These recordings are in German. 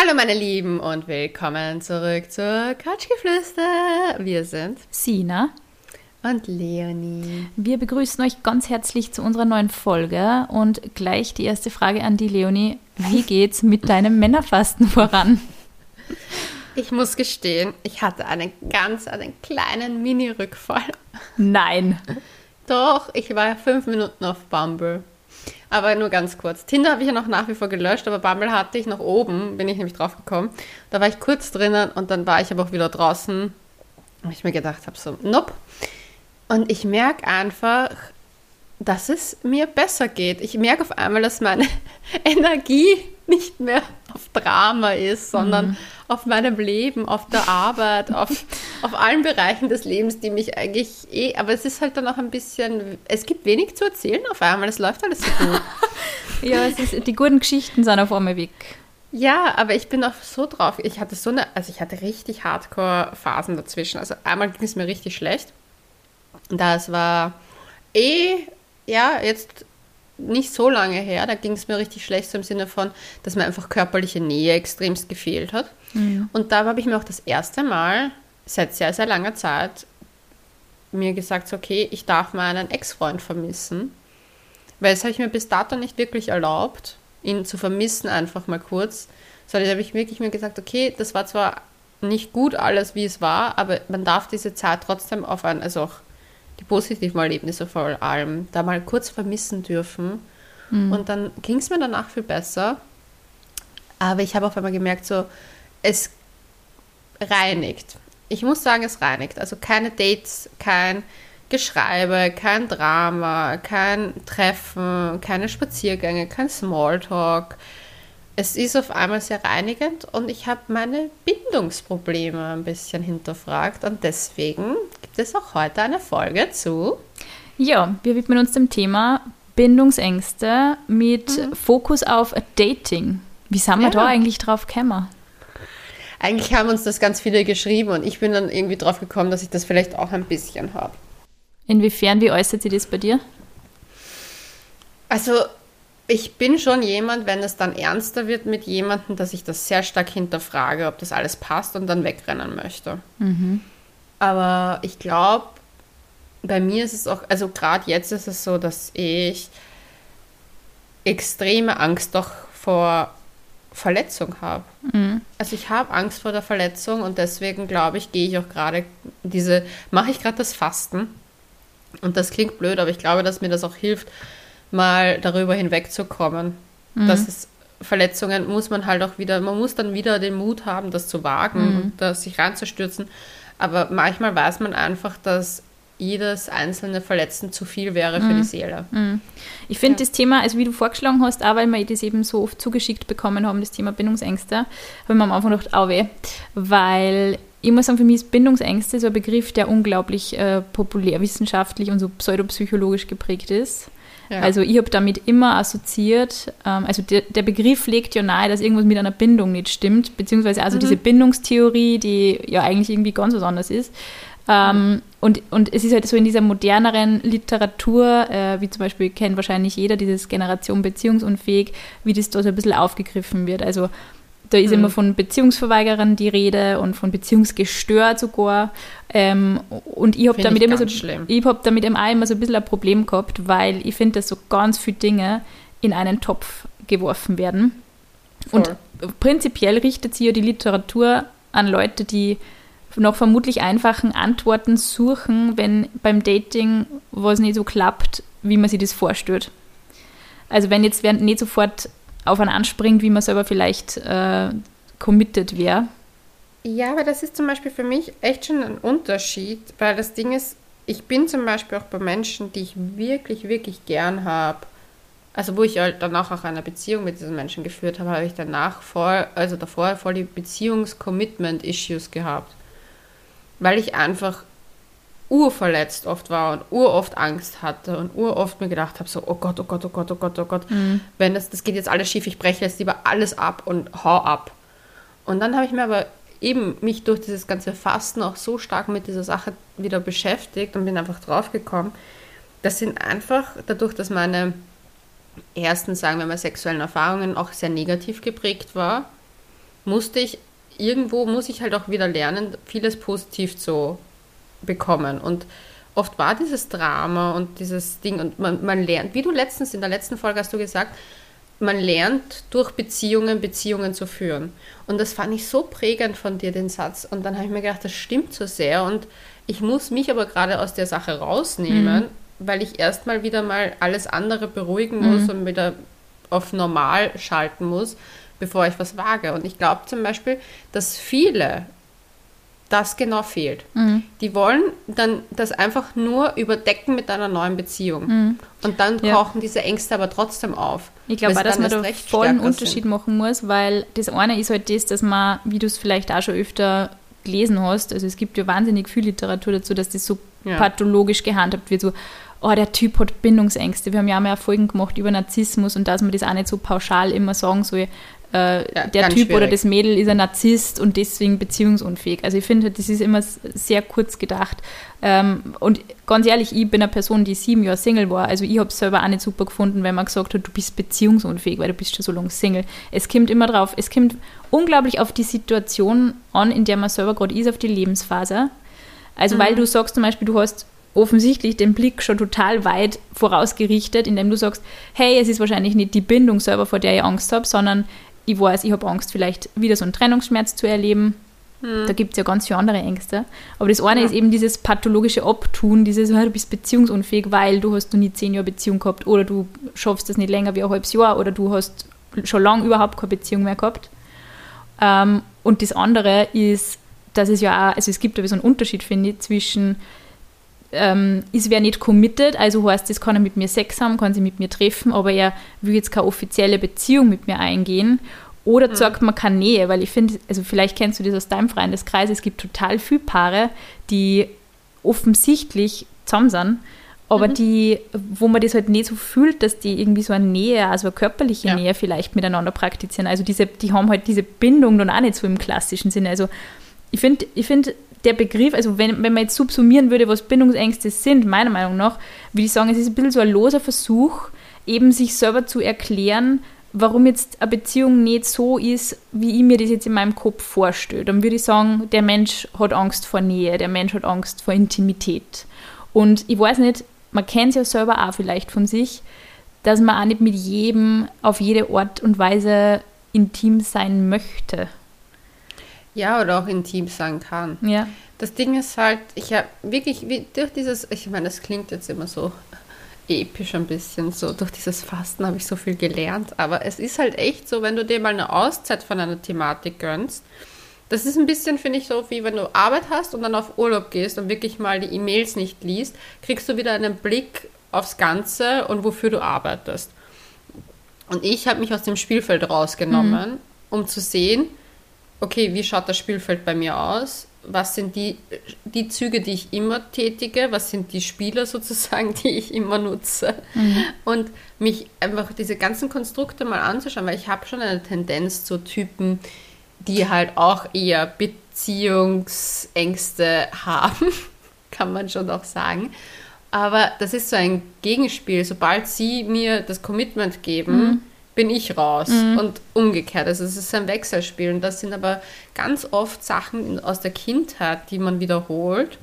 Hallo meine Lieben und willkommen zurück zur Couchgeflüster. Wir sind Sina und Leonie. Wir begrüßen euch ganz herzlich zu unserer neuen Folge und gleich die erste Frage an die Leonie. Wie geht's mit deinem Männerfasten voran? Ich muss gestehen, ich hatte einen ganz, einen kleinen Mini-Rückfall. Nein. Doch, ich war fünf Minuten auf Bumble. Aber nur ganz kurz. Tinder habe ich ja noch nach wie vor gelöscht, aber Bumble hatte ich noch oben, bin ich nämlich drauf gekommen. Da war ich kurz drinnen und dann war ich aber auch wieder draußen. Und ich mir gedacht habe, so, nope. Und ich merke einfach, dass es mir besser geht. Ich merke auf einmal, dass meine Energie nicht mehr auf Drama ist, sondern mhm. auf meinem Leben, auf der Arbeit, auf, auf allen Bereichen des Lebens, die mich eigentlich eh, aber es ist halt dann auch ein bisschen, es gibt wenig zu erzählen auf einmal, es läuft alles so gut. ja, es ist, die guten Geschichten sind auf einmal weg. Ja, aber ich bin auch so drauf. Ich hatte so eine, also ich hatte richtig Hardcore-Phasen dazwischen. Also einmal ging es mir richtig schlecht. Das war eh, ja, jetzt nicht so lange her, da ging es mir richtig schlecht, so im Sinne von, dass mir einfach körperliche Nähe extremst gefehlt hat. Mhm. Und da habe ich mir auch das erste Mal seit sehr, sehr langer Zeit mir gesagt, so, okay, ich darf meinen Ex-Freund vermissen. Weil das habe ich mir bis dato nicht wirklich erlaubt, ihn zu vermissen, einfach mal kurz. Sondern da habe ich wirklich mir gesagt, okay, das war zwar nicht gut alles, wie es war, aber man darf diese Zeit trotzdem auf ein, also auch die positiven Erlebnisse vor allem, da mal kurz vermissen dürfen. Mhm. Und dann ging es mir danach viel besser. Aber ich habe auf einmal gemerkt, so, es reinigt. Ich muss sagen, es reinigt. Also keine Dates, kein Geschreibe, kein Drama, kein Treffen, keine Spaziergänge, kein Smalltalk es ist auf einmal sehr reinigend und ich habe meine Bindungsprobleme ein bisschen hinterfragt und deswegen gibt es auch heute eine Folge zu. Ja, wir widmen uns dem Thema Bindungsängste mit mhm. Fokus auf Dating. Wie sind wir ja. da eigentlich drauf gekommen? Eigentlich haben uns das ganz viele geschrieben und ich bin dann irgendwie drauf gekommen, dass ich das vielleicht auch ein bisschen habe. Inwiefern, wie äußert sich das bei dir? Also ich bin schon jemand, wenn es dann ernster wird mit jemandem, dass ich das sehr stark hinterfrage, ob das alles passt und dann wegrennen möchte. Mhm. Aber ich glaube, bei mir ist es auch, also gerade jetzt ist es so, dass ich extreme Angst doch vor Verletzung habe. Mhm. Also ich habe Angst vor der Verletzung und deswegen glaube ich, gehe ich auch gerade diese, mache ich gerade das Fasten. Und das klingt blöd, aber ich glaube, dass mir das auch hilft, mal darüber hinwegzukommen. Mhm. Dass es Verletzungen muss man halt auch wieder, man muss dann wieder den Mut haben, das zu wagen mhm. und da sich reinzustürzen. Aber manchmal weiß man einfach, dass jedes einzelne Verletzen zu viel wäre für mhm. die Seele. Mhm. Ich finde ja. das Thema, also wie du vorgeschlagen hast, auch weil wir das eben so oft zugeschickt bekommen haben, das Thema Bindungsängste, habe ich mir am Anfang gedacht, au weh, weil ich muss sagen, für mich ist Bindungsängste so ein Begriff, der unglaublich äh, populärwissenschaftlich und so pseudopsychologisch geprägt ist. Ja. Also ich habe damit immer assoziiert, ähm, also der, der, Begriff legt ja nahe, dass irgendwas mit einer Bindung nicht stimmt, beziehungsweise also mhm. diese Bindungstheorie, die ja eigentlich irgendwie ganz was anderes ist. Ähm, mhm. und, und es ist halt so in dieser moderneren Literatur, äh, wie zum Beispiel kennt wahrscheinlich jeder dieses Generation beziehungsunfähig, wie das da so ein bisschen aufgegriffen wird. Also da ist mhm. immer von Beziehungsverweigerern die Rede und von Beziehungsgestört sogar. Ähm, und ich habe damit, immer so, ich hab damit auch immer so ein bisschen ein Problem gehabt, weil ich finde, dass so ganz viele Dinge in einen Topf geworfen werden. Voll. Und prinzipiell richtet sich ja die Literatur an Leute, die noch vermutlich einfachen Antworten suchen, wenn beim Dating was nicht so klappt, wie man sich das vorstellt. Also wenn jetzt nicht sofort auf einen anspringt, wie man selber vielleicht äh, committed wäre. Ja, aber das ist zum Beispiel für mich echt schon ein Unterschied, weil das Ding ist, ich bin zum Beispiel auch bei Menschen, die ich wirklich, wirklich gern habe. Also wo ich halt danach auch eine Beziehung mit diesen Menschen geführt habe, habe ich danach voll, also davor voll die Beziehungs-Commitment-Issues gehabt. Weil ich einfach urverletzt oft war und uroft Angst hatte und uroft mir gedacht habe, so, oh Gott, oh Gott, oh Gott, oh Gott, oh Gott, mhm. wenn das, das geht jetzt alles schief, ich breche jetzt lieber alles ab und hau ab. Und dann habe ich mir aber eben mich durch dieses ganze Fasten auch so stark mit dieser Sache wieder beschäftigt und bin einfach draufgekommen, das sind einfach dadurch, dass meine ersten, sagen wir mal, sexuellen Erfahrungen auch sehr negativ geprägt war, musste ich, irgendwo muss ich halt auch wieder lernen, vieles positiv zu bekommen. Und oft war dieses Drama und dieses Ding und man, man lernt, wie du letztens in der letzten Folge hast du gesagt, man lernt durch Beziehungen Beziehungen zu führen. Und das fand ich so prägend von dir, den Satz. Und dann habe ich mir gedacht, das stimmt so sehr. Und ich muss mich aber gerade aus der Sache rausnehmen, mhm. weil ich erstmal wieder mal alles andere beruhigen muss mhm. und wieder auf normal schalten muss, bevor ich was wage. Und ich glaube zum Beispiel, dass viele das genau fehlt. Mhm. Die wollen dann das einfach nur überdecken mit einer neuen Beziehung. Mhm. Und dann tauchen ja. diese Ängste aber trotzdem auf. Ich glaube auch, dass man da voll einen Unterschied sind. machen muss, weil das eine ist halt das, dass man, wie du es vielleicht auch schon öfter gelesen hast, also es gibt ja wahnsinnig viel Literatur dazu, dass das so ja. pathologisch gehandhabt wird, so oh, der Typ hat Bindungsängste. Wir haben ja auch mal Folgen gemacht über Narzissmus und dass man das auch nicht so pauschal immer sagen soll, äh, ja, der Typ schwierig. oder das Mädel ist ein Narzisst und deswegen beziehungsunfähig. Also ich finde, das ist immer sehr kurz gedacht. Ähm, und ganz ehrlich, ich bin eine Person, die sieben Jahre Single war. Also ich habe es selber auch nicht super gefunden, wenn man gesagt hat, du bist beziehungsunfähig, weil du bist schon so lange Single. Es kommt immer drauf, es kommt unglaublich auf die Situation an, in der man selber gerade ist, auf die Lebensphase. Also mhm. weil du sagst zum Beispiel, du hast offensichtlich den Blick schon total weit vorausgerichtet, indem du sagst, hey, es ist wahrscheinlich nicht die Bindung selber, vor der ich Angst habe, sondern ich weiß, ich habe Angst, vielleicht wieder so einen Trennungsschmerz zu erleben. Hm. Da gibt es ja ganz viele andere Ängste. Aber das eine ja. ist eben dieses pathologische Abtun, dieses, du bist beziehungsunfähig, weil du hast noch nie zehn Jahre Beziehung gehabt oder du schaffst das nicht länger wie ein halbes Jahr oder du hast schon lange überhaupt keine Beziehung mehr gehabt. Ähm, und das andere ist, dass es ja auch, also es gibt ja so einen Unterschied, finde ich, zwischen ähm, ist wer nicht committed, also heißt, das kann er mit mir Sex haben, kann sie mit mir treffen, aber er will jetzt keine offizielle Beziehung mit mir eingehen. Oder mhm. sagt man keine Nähe, weil ich finde, also vielleicht kennst du das aus deinem Freundeskreis, es gibt total viele Paare, die offensichtlich zusammen sind, aber mhm. die, wo man das halt nicht so fühlt, dass die irgendwie so eine Nähe, also eine körperliche ja. Nähe vielleicht miteinander praktizieren. Also diese, die haben halt diese Bindung dann auch nicht so im klassischen Sinne. Also ich finde, ich finde, der Begriff, also wenn, wenn man jetzt subsumieren würde, was Bindungsängste sind, meiner Meinung nach, würde ich sagen, es ist ein bisschen so ein loser Versuch, eben sich selber zu erklären, warum jetzt eine Beziehung nicht so ist, wie ich mir das jetzt in meinem Kopf vorstelle. Dann würde ich sagen, der Mensch hat Angst vor Nähe, der Mensch hat Angst vor Intimität. Und ich weiß nicht, man kennt es ja selber auch vielleicht von sich, dass man auch nicht mit jedem auf jede Art und Weise intim sein möchte. Ja, oder auch intim sein kann. Ja. Das Ding ist halt, ich habe wirklich wie, durch dieses, ich meine, das klingt jetzt immer so episch ein bisschen, so durch dieses Fasten habe ich so viel gelernt, aber es ist halt echt so, wenn du dir mal eine Auszeit von einer Thematik gönnst, das ist ein bisschen, finde ich, so wie wenn du Arbeit hast und dann auf Urlaub gehst und wirklich mal die E-Mails nicht liest, kriegst du wieder einen Blick aufs Ganze und wofür du arbeitest. Und ich habe mich aus dem Spielfeld rausgenommen, mhm. um zu sehen, okay, wie schaut das Spielfeld bei mir aus? Was sind die, die Züge, die ich immer tätige? Was sind die Spieler sozusagen, die ich immer nutze? Mhm. Und mich einfach diese ganzen Konstrukte mal anzuschauen, weil ich habe schon eine Tendenz zu Typen, die halt auch eher Beziehungsängste haben, kann man schon auch sagen. Aber das ist so ein Gegenspiel. Sobald sie mir das Commitment geben, mhm bin ich raus mhm. und umgekehrt. Also es ist ein Wechselspiel und das sind aber ganz oft Sachen aus der Kindheit, die man wiederholt.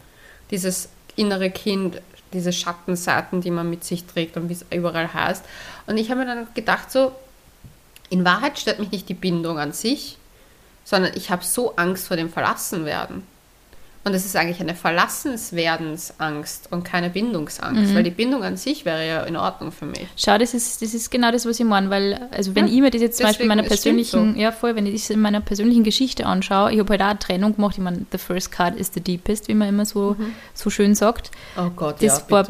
Dieses innere Kind, diese Schattenseiten, die man mit sich trägt und wie es überall heißt. Und ich habe mir dann gedacht, so, in Wahrheit stört mich nicht die Bindung an sich, sondern ich habe so Angst vor dem Verlassenwerden. Und es ist eigentlich eine Verlassenswerdensangst und keine Bindungsangst, mhm. weil die Bindung an sich wäre ja in Ordnung für mich. Schau, das ist, das ist genau das, was ich meine, weil, also wenn ja, ich mir das jetzt zum Beispiel in meiner persönlichen, so. ja voll, wenn ich das in meiner persönlichen Geschichte anschaue, ich habe halt auch eine Trennung gemacht, ich meine, the first card is the deepest, wie man immer so, mhm. so schön sagt. Oh Gott, Das ja, war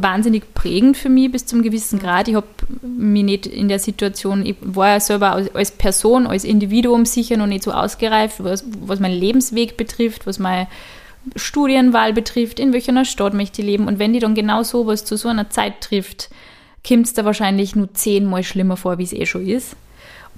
wahnsinnig prägend für mich bis zum gewissen mhm. Grad. Ich habe mich nicht in der Situation, ich war ja selber als, als Person, als Individuum sicher noch nicht so ausgereift, was, was meinen Lebensweg betrifft, was mein Studienwahl betrifft, in welcher Stadt möchte ich leben. Und wenn die dann genau sowas zu so einer Zeit trifft, kommt es da wahrscheinlich nur zehnmal schlimmer vor, wie es eh schon ist.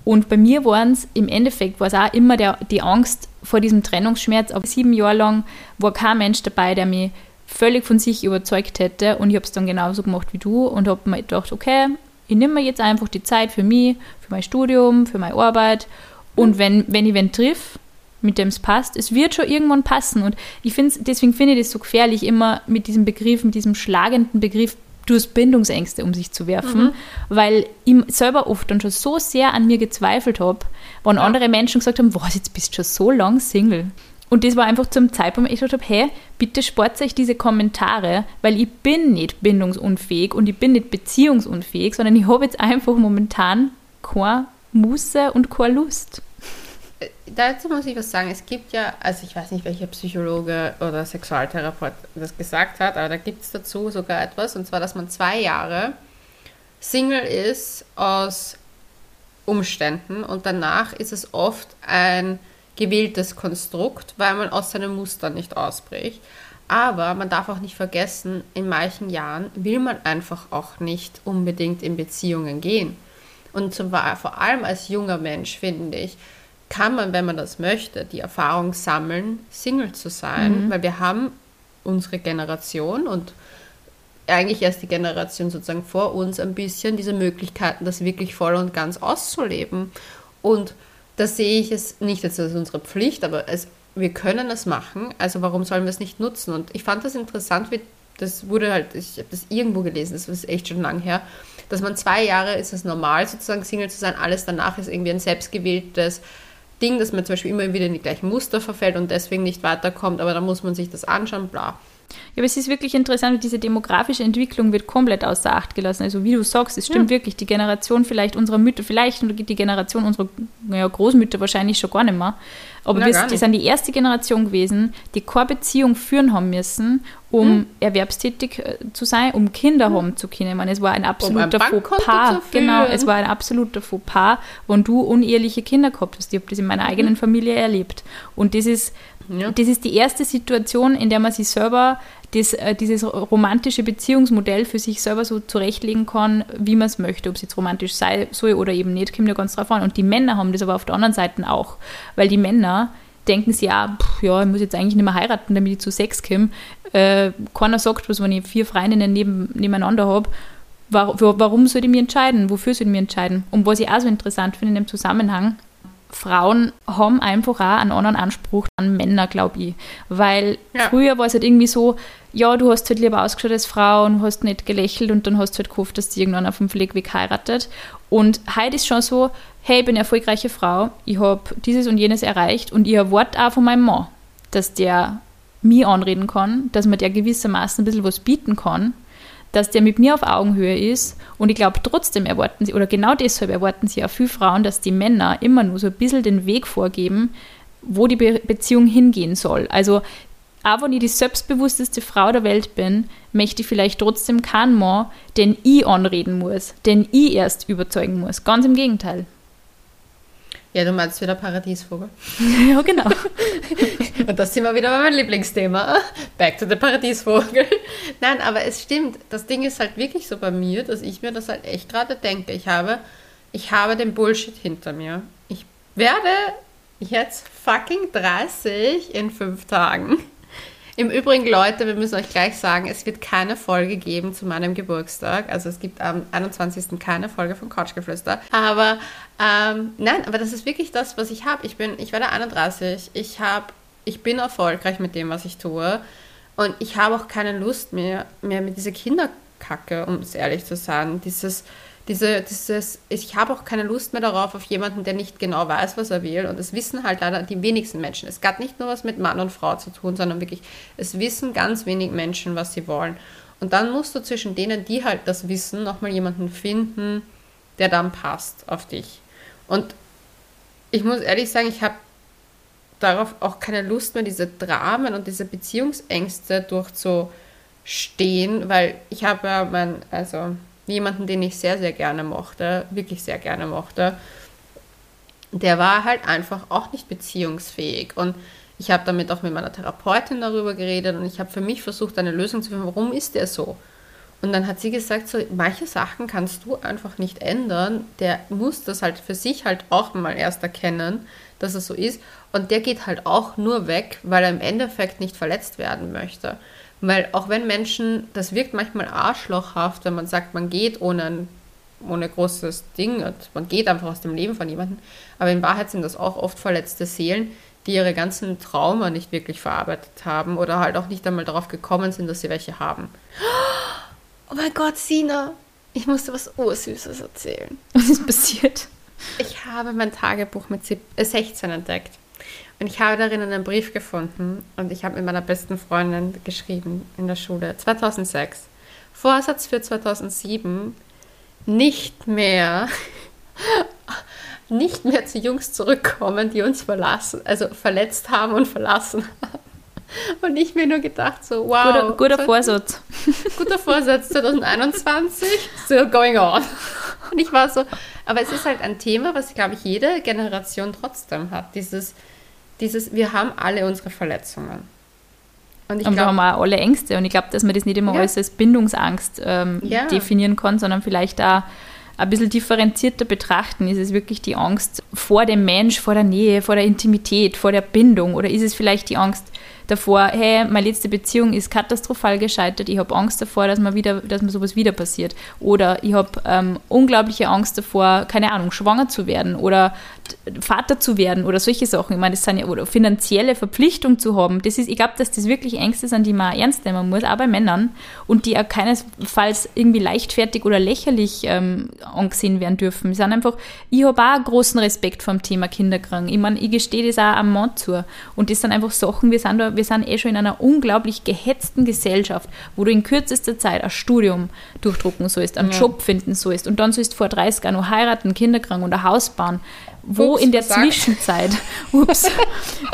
Und bei mir waren es, im Endeffekt war es auch immer der, die Angst vor diesem Trennungsschmerz. Aber sieben Jahre lang war kein Mensch dabei, der mich völlig von sich überzeugt hätte. Und ich habe es dann genauso gemacht wie du und habe mir gedacht, okay, ich nehme mir jetzt einfach die Zeit für mich, für mein Studium, für meine Arbeit Und wenn, wenn ich wen triff, mit dem es passt, es wird schon irgendwann passen. Und ich finde deswegen finde ich das so gefährlich, immer mit diesem Begriff, mit diesem schlagenden Begriff du hast Bindungsängste um sich zu werfen, mhm. weil ich selber oft dann schon so sehr an mir gezweifelt habe, wenn ja. andere Menschen gesagt haben, was, jetzt bist du schon so lang Single. Und das war einfach zum Zeitpunkt, wo ich gesagt habe, hey, bitte spart euch diese Kommentare, weil ich bin nicht bindungsunfähig und ich bin nicht beziehungsunfähig, sondern ich habe jetzt einfach momentan keine Muße und keine Lust. Dazu muss ich was sagen. Es gibt ja, also ich weiß nicht, welcher Psychologe oder Sexualtherapeut das gesagt hat, aber da gibt es dazu sogar etwas, und zwar, dass man zwei Jahre Single ist aus Umständen und danach ist es oft ein gewähltes Konstrukt, weil man aus seinem Muster nicht ausbricht. Aber man darf auch nicht vergessen, in manchen Jahren will man einfach auch nicht unbedingt in Beziehungen gehen. Und zum, vor allem als junger Mensch, finde ich, kann man, wenn man das möchte, die Erfahrung sammeln, Single zu sein, mhm. weil wir haben unsere Generation und eigentlich erst die Generation sozusagen vor uns ein bisschen diese Möglichkeiten, das wirklich voll und ganz auszuleben. Und da sehe ich es nicht als unsere Pflicht, aber es, wir können es machen. Also warum sollen wir es nicht nutzen? Und ich fand das interessant, wie das wurde halt, ich habe das irgendwo gelesen, das ist echt schon lang her, dass man zwei Jahre ist es normal, sozusagen Single zu sein, alles danach ist irgendwie ein selbstgewähltes Ding, dass man zum Beispiel immer wieder in die gleichen Muster verfällt und deswegen nicht weiterkommt, aber da muss man sich das anschauen, bla. Ja, aber es ist wirklich interessant, diese demografische Entwicklung wird komplett außer Acht gelassen. Also wie du sagst, es stimmt ja. wirklich, die Generation vielleicht unserer Mütter, vielleicht und die Generation unserer ja, Großmütter wahrscheinlich schon gar nicht mehr. Aber Na, wir, sind die erste Generation gewesen, die keine Beziehung führen haben müssen, um hm. erwerbstätig äh, zu sein, um Kinder hm. haben zu können. Ich meine, es war ein absoluter um Fauxpas. Genau, es war ein absoluter Fauxpas, wenn du uneheliche Kinder gehabt hast. Ich habe das in meiner eigenen Familie erlebt. Und das ist ja. Das ist die erste Situation, in der man sich selber das, äh, dieses romantische Beziehungsmodell für sich selber so zurechtlegen kann, wie man es möchte, ob es jetzt romantisch sein soll oder eben nicht, kommt ja ganz drauf an. Und die Männer haben das aber auf der anderen Seite auch, weil die Männer denken sie ja, ja, ich muss jetzt eigentlich nicht mehr heiraten, damit ich zu Sex komme. Äh, keiner sagt was, wenn ich vier Freundinnen neben, nebeneinander habe. Warum soll ich mich entscheiden? Wofür soll ich mich entscheiden? Und was ich auch so interessant finde in dem Zusammenhang, Frauen haben einfach auch einen anderen Anspruch an Männer, glaube ich. Weil ja. früher war es halt irgendwie so, ja, du hast halt lieber ausgeschaut als Frau und hast nicht gelächelt und dann hast du halt gehofft, dass die irgendwann auf dem Pflegeweg heiratet. Und heute ist schon so, hey, ich bin eine erfolgreiche Frau, ich habe dieses und jenes erreicht und ich erwarte auch von meinem Mann, dass der mir anreden kann, dass man der gewissermaßen ein bisschen was bieten kann dass der mit mir auf Augenhöhe ist. Und ich glaube, trotzdem erwarten sie, oder genau deshalb erwarten sie auch viele Frauen, dass die Männer immer nur so ein bisschen den Weg vorgeben, wo die Be Beziehung hingehen soll. Also, auch wenn ich die selbstbewussteste Frau der Welt bin, möchte ich vielleicht trotzdem keinen Mann, den ich anreden muss, den ich erst überzeugen muss. Ganz im Gegenteil. Ja, du meinst wieder Paradiesvogel. ja, genau. Und das sind wir wieder bei meinem Lieblingsthema. Back to the Paradiesvogel. Nein, aber es stimmt. Das Ding ist halt wirklich so bei mir, dass ich mir das halt echt gerade denke. Ich habe, ich habe den Bullshit hinter mir. Ich werde jetzt fucking 30 in fünf Tagen. Im Übrigen, Leute, wir müssen euch gleich sagen, es wird keine Folge geben zu meinem Geburtstag. Also es gibt am 21. keine Folge von Couchgeflüster. Aber ähm, nein, aber das ist wirklich das, was ich habe. Ich bin, ich werde 31. Ich habe, ich bin erfolgreich mit dem, was ich tue. Und ich habe auch keine Lust mehr, mehr mit dieser Kinderkacke, um es ehrlich zu sagen. Dieses, diese, dieses, ich habe auch keine Lust mehr darauf, auf jemanden, der nicht genau weiß, was er will. Und das wissen halt leider die wenigsten Menschen. Es hat nicht nur was mit Mann und Frau zu tun, sondern wirklich, es wissen ganz wenig Menschen, was sie wollen. Und dann musst du zwischen denen, die halt das wissen, nochmal jemanden finden, der dann passt auf dich. Und ich muss ehrlich sagen, ich habe darauf auch keine Lust mehr, diese Dramen und diese Beziehungsängste durchzustehen, weil ich habe ja mein, also jemanden, den ich sehr, sehr gerne mochte, wirklich sehr gerne mochte, der war halt einfach auch nicht beziehungsfähig. Und ich habe damit auch mit meiner Therapeutin darüber geredet und ich habe für mich versucht, eine Lösung zu finden, warum ist der so? Und dann hat sie gesagt, so, manche Sachen kannst du einfach nicht ändern. Der muss das halt für sich halt auch mal erst erkennen, dass es so ist. Und der geht halt auch nur weg, weil er im Endeffekt nicht verletzt werden möchte. Weil auch wenn Menschen, das wirkt manchmal arschlochhaft, wenn man sagt, man geht ohne ein ohne großes Ding. Und man geht einfach aus dem Leben von jemandem. Aber in Wahrheit sind das auch oft verletzte Seelen, die ihre ganzen Trauma nicht wirklich verarbeitet haben oder halt auch nicht einmal darauf gekommen sind, dass sie welche haben. Oh mein Gott, Sina, ich musste was Ursüßes erzählen. Was ist passiert? Ich habe mein Tagebuch mit 16 äh, entdeckt. Und ich habe darin einen Brief gefunden und ich habe mit meiner besten Freundin geschrieben in der Schule 2006. Vorsatz für 2007, nicht mehr, nicht mehr zu Jungs zurückkommen, die uns verlassen, also verletzt haben und verlassen haben. Und ich mir nur gedacht, so, wow. Guter, guter so, Vorsatz. Guter Vorsatz 2021, still going on. Und ich war so, aber es ist halt ein Thema, was, glaube ich, jede Generation trotzdem hat. Dieses, dieses, wir haben alle unsere Verletzungen. Und, ich und glaub, wir haben auch alle Ängste. Und ich glaube, dass man das nicht immer ja. alles als Bindungsangst ähm, ja. definieren kann, sondern vielleicht auch ein bisschen differenzierter betrachten. Ist es wirklich die Angst vor dem Mensch, vor der Nähe, vor der Intimität, vor der Bindung? Oder ist es vielleicht die Angst davor, hey, meine letzte Beziehung ist katastrophal gescheitert, ich habe Angst davor, dass mir, wieder, dass mir sowas wieder passiert. Oder ich habe ähm, unglaubliche Angst davor, keine Ahnung, schwanger zu werden oder Vater zu werden oder solche Sachen. Ich meine, das sind ja, oder finanzielle Verpflichtung zu haben. Das ist, ich glaube, dass das wirklich Ängste sind, die man ernst nehmen muss, auch bei Männern und die auch keinesfalls irgendwie leichtfertig oder lächerlich ähm, angesehen werden dürfen. Wir sind einfach, ich habe auch großen Respekt vor dem Thema Kinderkrank. Ich meine, ich gestehe das auch am Mann zu. Und das sind einfach Sachen, wir sind da, wir sind eh schon in einer unglaublich gehetzten Gesellschaft, wo du in kürzester Zeit ein Studium durchdrucken sollst, einen ja. Job finden sollst und dann sollst du vor 30 Jahren noch heiraten, Kinderkrank und ein Haus bauen wo ups, in der Zwischenzeit, ups,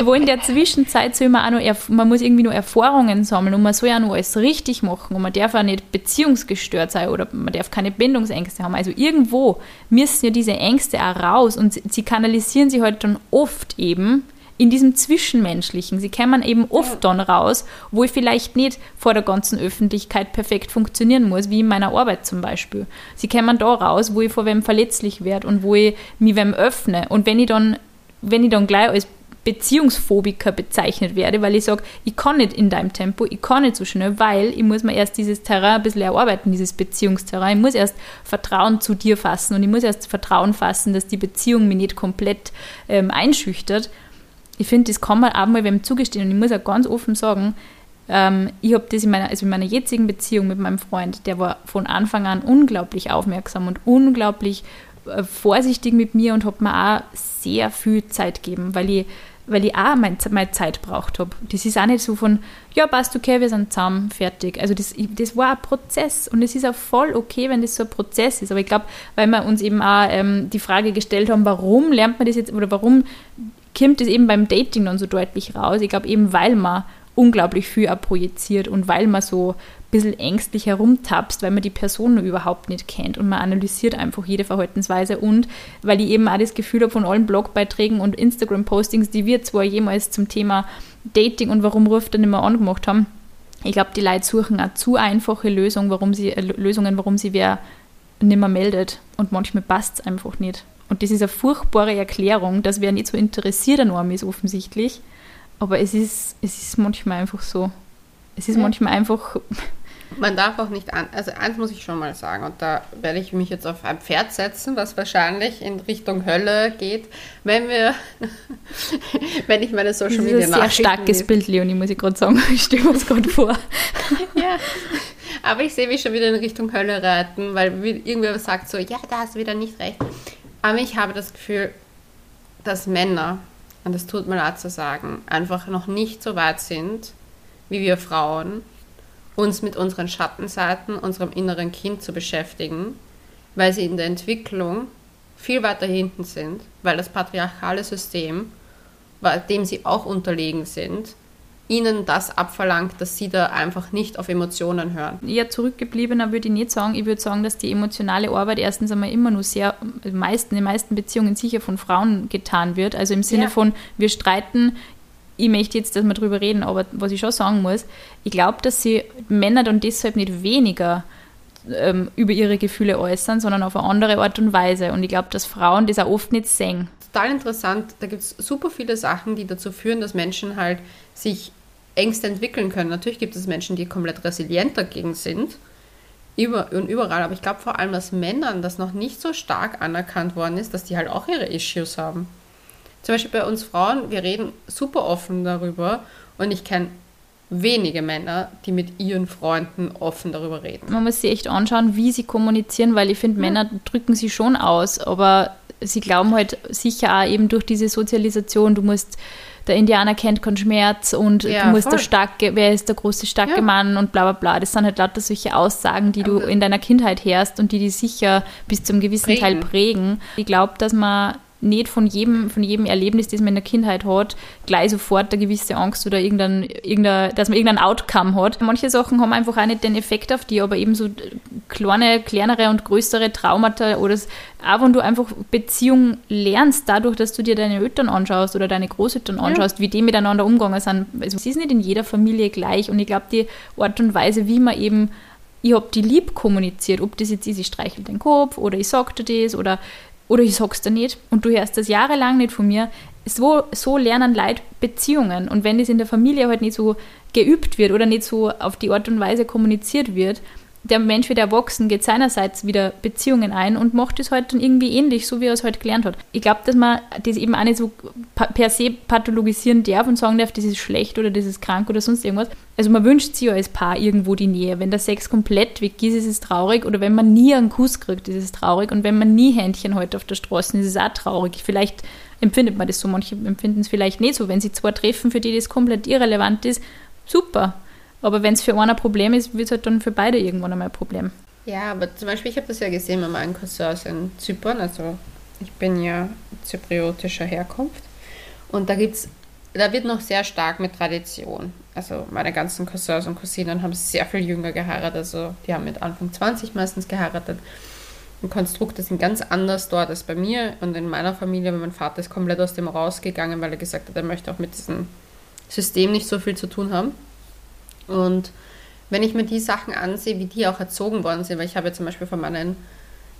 wo in der Zwischenzeit soll man auch noch, man muss irgendwie nur Erfahrungen sammeln und man soll ja nur alles richtig machen und man darf auch nicht beziehungsgestört sein oder man darf keine Bindungsängste haben. Also irgendwo müssen ja diese Ängste auch raus und sie, sie kanalisieren sie halt dann oft eben in diesem Zwischenmenschlichen. Sie kämen eben oft dann raus, wo ich vielleicht nicht vor der ganzen Öffentlichkeit perfekt funktionieren muss, wie in meiner Arbeit zum Beispiel. Sie kämen da raus, wo ich vor wem verletzlich werde und wo ich mich wem öffne. Und wenn ich dann, wenn ich dann gleich als Beziehungsphobiker bezeichnet werde, weil ich sage, ich kann nicht in deinem Tempo, ich kann nicht so schnell, weil ich muss mir erst dieses Terrain ein bisschen erarbeiten, dieses Beziehungsterrain. Ich muss erst Vertrauen zu dir fassen und ich muss erst Vertrauen fassen, dass die Beziehung mich nicht komplett ähm, einschüchtert ich finde, das kann man auch mal wem zugestehen. Und ich muss auch ganz offen sagen, ähm, ich habe das in meiner, also in meiner jetzigen Beziehung mit meinem Freund, der war von Anfang an unglaublich aufmerksam und unglaublich äh, vorsichtig mit mir und hat mir auch sehr viel Zeit gegeben, weil ich, weil ich auch mein, meine Zeit braucht habe. Das ist auch nicht so von, ja, passt okay, wir sind zusammen, fertig. Also das, das war ein Prozess und es ist auch voll okay, wenn das so ein Prozess ist. Aber ich glaube, weil wir uns eben auch ähm, die Frage gestellt haben, warum lernt man das jetzt oder warum kommt es eben beim Dating dann so deutlich raus. Ich glaube eben, weil man unglaublich viel auch projiziert und weil man so ein bisschen ängstlich herumtapst, weil man die Person überhaupt nicht kennt und man analysiert einfach jede Verhaltensweise und weil ich eben auch das Gefühl habe von allen Blogbeiträgen und Instagram-Postings, die wir zwar jemals zum Thema Dating und warum ruft er nicht mehr angemacht haben, ich glaube, die Leute suchen auch zu einfache Lösungen, warum sie, äh, Lösungen, warum sie wer nicht mehr meldet und manchmal passt es einfach nicht. Und das ist eine furchtbare Erklärung, dass wer nicht so interessiert an ist, offensichtlich. Aber es ist, es ist manchmal einfach so. Es ist ja. manchmal einfach. Man darf auch nicht an. Also, eins muss ich schon mal sagen, und da werde ich mich jetzt auf ein Pferd setzen, was wahrscheinlich in Richtung Hölle geht, wenn wir. wenn ich meine Social Media Das ist ein sehr starkes Bild, Leonie, muss ich gerade sagen. Ich stelle mir das gerade vor. ja. Aber ich sehe mich schon wieder in Richtung Hölle reiten, weil irgendwer sagt so: Ja, da hast du wieder nicht recht. Aber ich habe das Gefühl, dass Männer, und das tut mir leid zu sagen, einfach noch nicht so weit sind wie wir Frauen, uns mit unseren Schattenseiten, unserem inneren Kind zu beschäftigen, weil sie in der Entwicklung viel weiter hinten sind, weil das patriarchale System, dem sie auch unterlegen sind, ihnen das abverlangt, dass sie da einfach nicht auf Emotionen hören. Eher zurückgebliebener würde ich nicht sagen. Ich würde sagen, dass die emotionale Arbeit erstens einmal immer nur sehr, meisten, in den meisten Beziehungen sicher von Frauen getan wird. Also im Sinne ja. von, wir streiten, ich möchte jetzt, dass wir darüber reden, aber was ich schon sagen muss, ich glaube, dass sie Männer dann deshalb nicht weniger ähm, über ihre Gefühle äußern, sondern auf eine andere Art und Weise. Und ich glaube, dass Frauen das auch oft nicht sehen. Total interessant. Da gibt es super viele Sachen, die dazu führen, dass Menschen halt sich Ängste entwickeln können. Natürlich gibt es Menschen, die komplett resilient dagegen sind. über und überall, aber ich glaube vor allem, dass Männern das noch nicht so stark anerkannt worden ist, dass die halt auch ihre Issues haben. Zum Beispiel bei uns Frauen, wir reden super offen darüber und ich kenne wenige Männer, die mit ihren Freunden offen darüber reden. Man muss sich echt anschauen, wie sie kommunizieren, weil ich finde, ja. Männer drücken sie schon aus, aber sie glauben halt sicher auch eben durch diese Sozialisation, du musst der Indianer kennt keinen Schmerz und ja, du musst voll. der starke, wer ist der große starke ja. Mann und bla bla bla. Das sind halt lauter solche Aussagen, die du in deiner Kindheit hörst und die dich sicher bis zum gewissen prägen. Teil prägen. Ich glaube, dass man nicht von jedem, von jedem Erlebnis, das man in der Kindheit hat, gleich sofort eine gewisse Angst oder irgendein, irgendein, dass man irgendein Outcome hat. Manche Sachen haben einfach auch nicht den Effekt auf die, aber eben so kleine, kleinere und größere Traumata oder auch wenn du einfach Beziehung lernst, dadurch, dass du dir deine Eltern anschaust oder deine Großeltern anschaust, ja. wie die miteinander umgegangen sind. Also es ist nicht in jeder Familie gleich und ich glaube, die Art und Weise, wie man eben ich habe die lieb kommuniziert, ob das jetzt ist, ich streichel den Kopf oder ich sagte das oder oder ich sag's dir nicht und du hörst das jahrelang nicht von mir. So, so lernen Leute Beziehungen. Und wenn das in der Familie halt nicht so geübt wird oder nicht so auf die Art und Weise kommuniziert wird, der Mensch wird erwachsen, geht seinerseits wieder Beziehungen ein und macht es halt dann irgendwie ähnlich, so wie er es halt gelernt hat. Ich glaube, dass man das eben auch nicht so per se pathologisieren darf und sagen darf, das ist schlecht oder das ist krank oder sonst irgendwas. Also man wünscht sich ja als Paar irgendwo die Nähe. Wenn der Sex komplett weg ist, ist es traurig oder wenn man nie einen Kuss kriegt, ist es traurig und wenn man nie Händchen heute auf der Straße, ist es auch traurig. Vielleicht empfindet man das so, manche empfinden es vielleicht nicht so. Wenn sie zwei treffen, für die das komplett irrelevant ist, super aber wenn es für einen ein Problem ist, wird es halt dann für beide irgendwann einmal ein Problem. Ja, aber zum Beispiel, ich habe das ja gesehen mit meinen Cousins in Zypern. Also ich bin ja zypriotischer Herkunft. Und da gibt's, da wird noch sehr stark mit Tradition. Also meine ganzen Cousins und Cousinen haben sehr viel jünger geheiratet. Also die haben mit Anfang 20 meistens geheiratet. Und Konstrukte sind ganz anders dort als bei mir und in meiner Familie. Mein Vater ist komplett aus dem rausgegangen, weil er gesagt hat, er möchte auch mit diesem System nicht so viel zu tun haben. Und wenn ich mir die Sachen ansehe, wie die auch erzogen worden sind, weil ich habe ja zum Beispiel von meinen,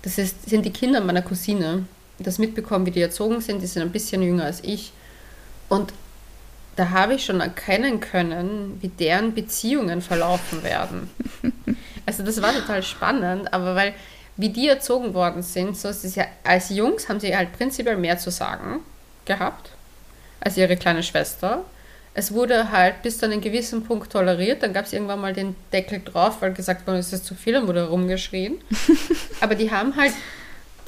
das ist, sind die Kinder meiner Cousine, das mitbekommen, wie die erzogen sind, die sind ein bisschen jünger als ich. Und da habe ich schon erkennen können, wie deren Beziehungen verlaufen werden. Also das war total spannend, aber weil, wie die erzogen worden sind, so ist es ja, als Jungs haben sie halt prinzipiell mehr zu sagen gehabt als ihre kleine Schwester es wurde halt bis zu einem gewissen Punkt toleriert. Dann gab es irgendwann mal den Deckel drauf, weil gesagt wurde, es ist zu viel und wurde rumgeschrien. Aber die haben halt,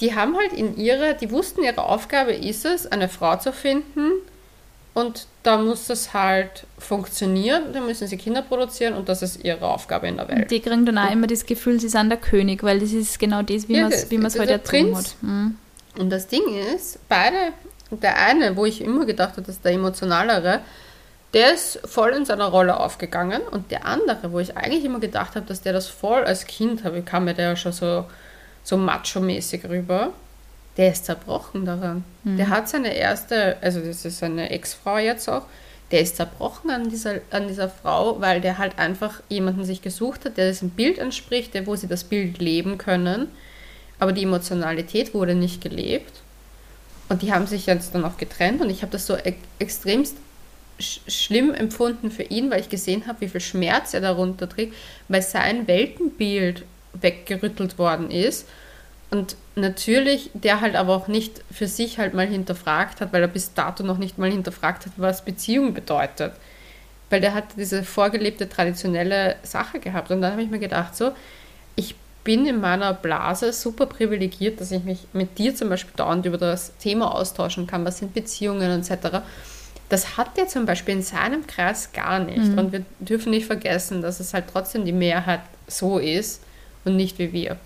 die haben halt in ihre, die wussten, ihre Aufgabe ist es, eine Frau zu finden und da muss es halt funktionieren, da müssen sie Kinder produzieren und das ist ihre Aufgabe in der Welt. Und die kriegen dann auch immer das Gefühl, sie sind der König, weil das ist genau das, wie ja, man es wie man's heute erzogen hat. Mhm. Und das Ding ist, beide, der eine, wo ich immer gedacht habe, dass der emotionalere, der ist voll in seiner Rolle aufgegangen und der andere, wo ich eigentlich immer gedacht habe, dass der das voll als Kind habe, kam mir der ja schon so, so macho-mäßig rüber, der ist zerbrochen daran. Mhm. Der hat seine erste, also das ist seine Ex-Frau jetzt auch, der ist zerbrochen an dieser, an dieser Frau, weil der halt einfach jemanden sich gesucht hat, der diesem Bild entspricht, der, wo sie das Bild leben können. Aber die Emotionalität wurde nicht gelebt. Und die haben sich jetzt dann auch getrennt und ich habe das so e extremst schlimm empfunden für ihn, weil ich gesehen habe, wie viel Schmerz er darunter trägt, weil sein Weltenbild weggerüttelt worden ist. Und natürlich der halt aber auch nicht für sich halt mal hinterfragt hat, weil er bis dato noch nicht mal hinterfragt hat, was Beziehung bedeutet. Weil der hat diese vorgelebte traditionelle Sache gehabt. Und dann habe ich mir gedacht, so, ich bin in meiner Blase super privilegiert, dass ich mich mit dir zum Beispiel dauernd über das Thema austauschen kann, was sind Beziehungen etc. Das hat er zum Beispiel in seinem Kreis gar nicht. Mhm. Und wir dürfen nicht vergessen, dass es halt trotzdem die Mehrheit so ist und nicht wie wir.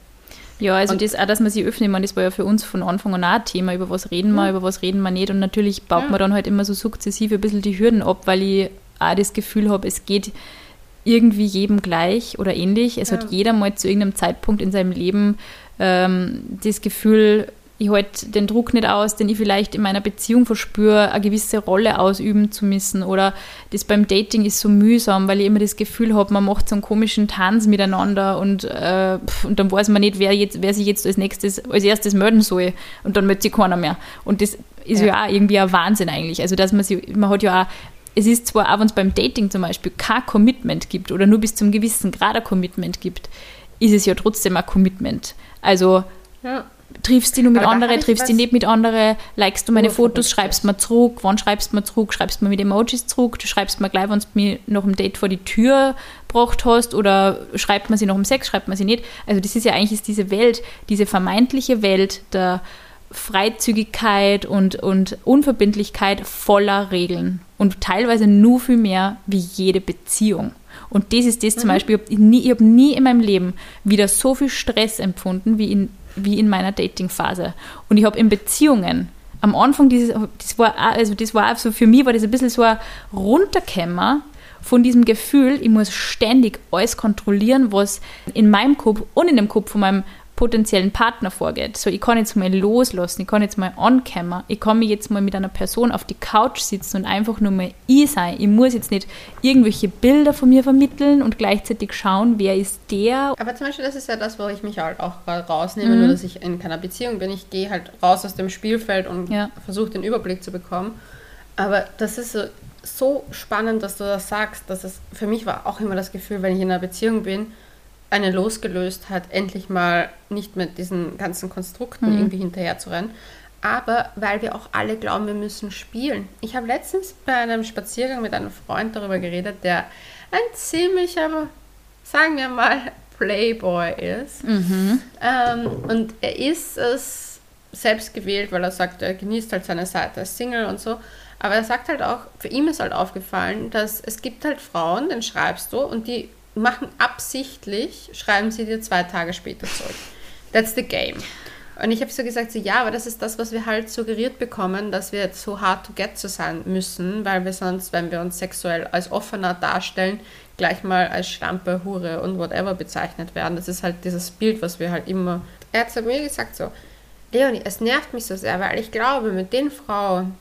Ja, also und das auch, dass man sich öffnet, man, das war ja für uns von Anfang an auch ein Thema, über was reden wir, ja. über was reden wir nicht. Und natürlich baut ja. man dann halt immer so sukzessive ein bisschen die Hürden ab, weil ich auch das Gefühl habe, es geht irgendwie jedem gleich oder ähnlich. Es ja. hat jeder mal zu irgendeinem Zeitpunkt in seinem Leben ähm, das Gefühl, ich halte den Druck nicht aus, den ich vielleicht in meiner Beziehung verspüre, eine gewisse Rolle ausüben zu müssen. Oder das beim Dating ist so mühsam, weil ich immer das Gefühl habe, man macht so einen komischen Tanz miteinander und, äh, und dann weiß man nicht, wer, jetzt, wer sich jetzt als nächstes, als erstes melden soll. Und dann meldet sich keiner mehr. Und das ist ja, ja auch irgendwie ein Wahnsinn eigentlich. Also, dass man sich, man hat ja auch es ist zwar auch, wenn es beim Dating zum Beispiel kein Commitment gibt oder nur bis zum gewissen Grad ein Commitment gibt, ist es ja trotzdem ein Commitment. Also Ja. Triffst du nur mit anderen, triffst du was nicht mit anderen, likest du meine. Fotos, schreibst mir zurück, wann schreibst du mir zurück, schreibst mir mit Emojis zurück, du schreibst mir gleich, wenn du mir nach dem Date vor die Tür gebracht hast oder schreibt man sie nach dem Sex, schreibt man sie nicht. Also das ist ja eigentlich ist diese Welt, diese vermeintliche Welt der Freizügigkeit und, und Unverbindlichkeit voller Regeln und teilweise nur viel mehr wie jede Beziehung. Und das ist das zum Beispiel, ich habe nie, hab nie in meinem Leben wieder so viel Stress empfunden wie in, wie in meiner Dating-Phase. Und ich habe in Beziehungen am Anfang dieses, das war, auch- also das war so, für mich war das ein bisschen so ein Runterkämmer von diesem Gefühl, ich muss ständig alles kontrollieren, was in meinem Kopf und in dem Kopf von meinem potenziellen Partner vorgeht. So, ich kann jetzt mal loslassen, ich kann jetzt mal ankämmer, ich kann mich jetzt mal mit einer Person auf die Couch sitzen und einfach nur mal ich sein. Ich muss jetzt nicht irgendwelche Bilder von mir vermitteln und gleichzeitig schauen, wer ist der. Aber zum Beispiel, das ist ja das, wo ich mich halt auch gerade rausnehme, nur dass ich in keiner Beziehung bin. Ich gehe halt raus aus dem Spielfeld und Ja. versuche den Überblick zu bekommen. Aber das ist so, so spannend, dass du das sagst. Dass es, für mich war auch immer das Gefühl, wenn ich in einer Beziehung bin, eine Losgelöstheit, endlich mal nicht mit diesen ganzen Konstrukten irgendwie hinterher zu rennen. Aber weil wir auch alle glauben, wir müssen spielen. Ich habe letztens bei einem Spaziergang mit einem Freund darüber geredet, der ein ziemlicher, sagen wir mal, Playboy ist. Ähm, und er ist es selbst gewählt, weil er sagt, er genießt halt seine Seite als Single und so. Aber er sagt halt auch, für ihn ist halt aufgefallen, dass es gibt halt Frauen, den schreibst du und die machen absichtlich, schreiben sie dir zwei Tage später zurück. That's the game. Und ich habe so gesagt, so, ja, aber das ist das, was wir halt suggeriert bekommen, dass wir jetzt so hard to get zu sein müssen, weil wir sonst, wenn wir uns sexuell als offener darstellen, gleich mal als Schlampe, Hure und whatever bezeichnet werden. Das ist halt dieses Bild, was wir halt immer. Er hat zu mir gesagt so, Leonie, es nervt mich so sehr, weil ich glaube, mit den Frauen,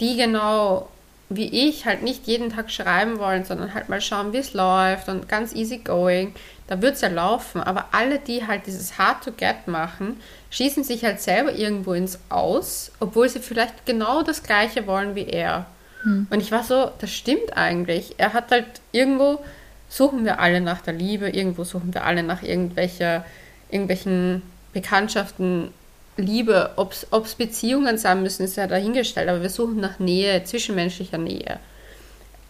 die genau wie ich halt nicht jeden Tag schreiben wollen, sondern halt mal schauen, wie es läuft und ganz easy going, da wird es ja laufen. Aber alle, die halt dieses Hard to Get machen, schießen sich halt selber irgendwo ins Aus, obwohl sie vielleicht genau das Gleiche wollen wie er. Und ich war so, das stimmt eigentlich. Er hat halt irgendwo, suchen wir alle nach der Liebe, irgendwo suchen wir alle nach irgendwelcher, irgendwelchen Bekanntschaften, Liebe, ob es Beziehungen sein müssen, ist ja dahingestellt, aber wir suchen nach Nähe, zwischenmenschlicher Nähe.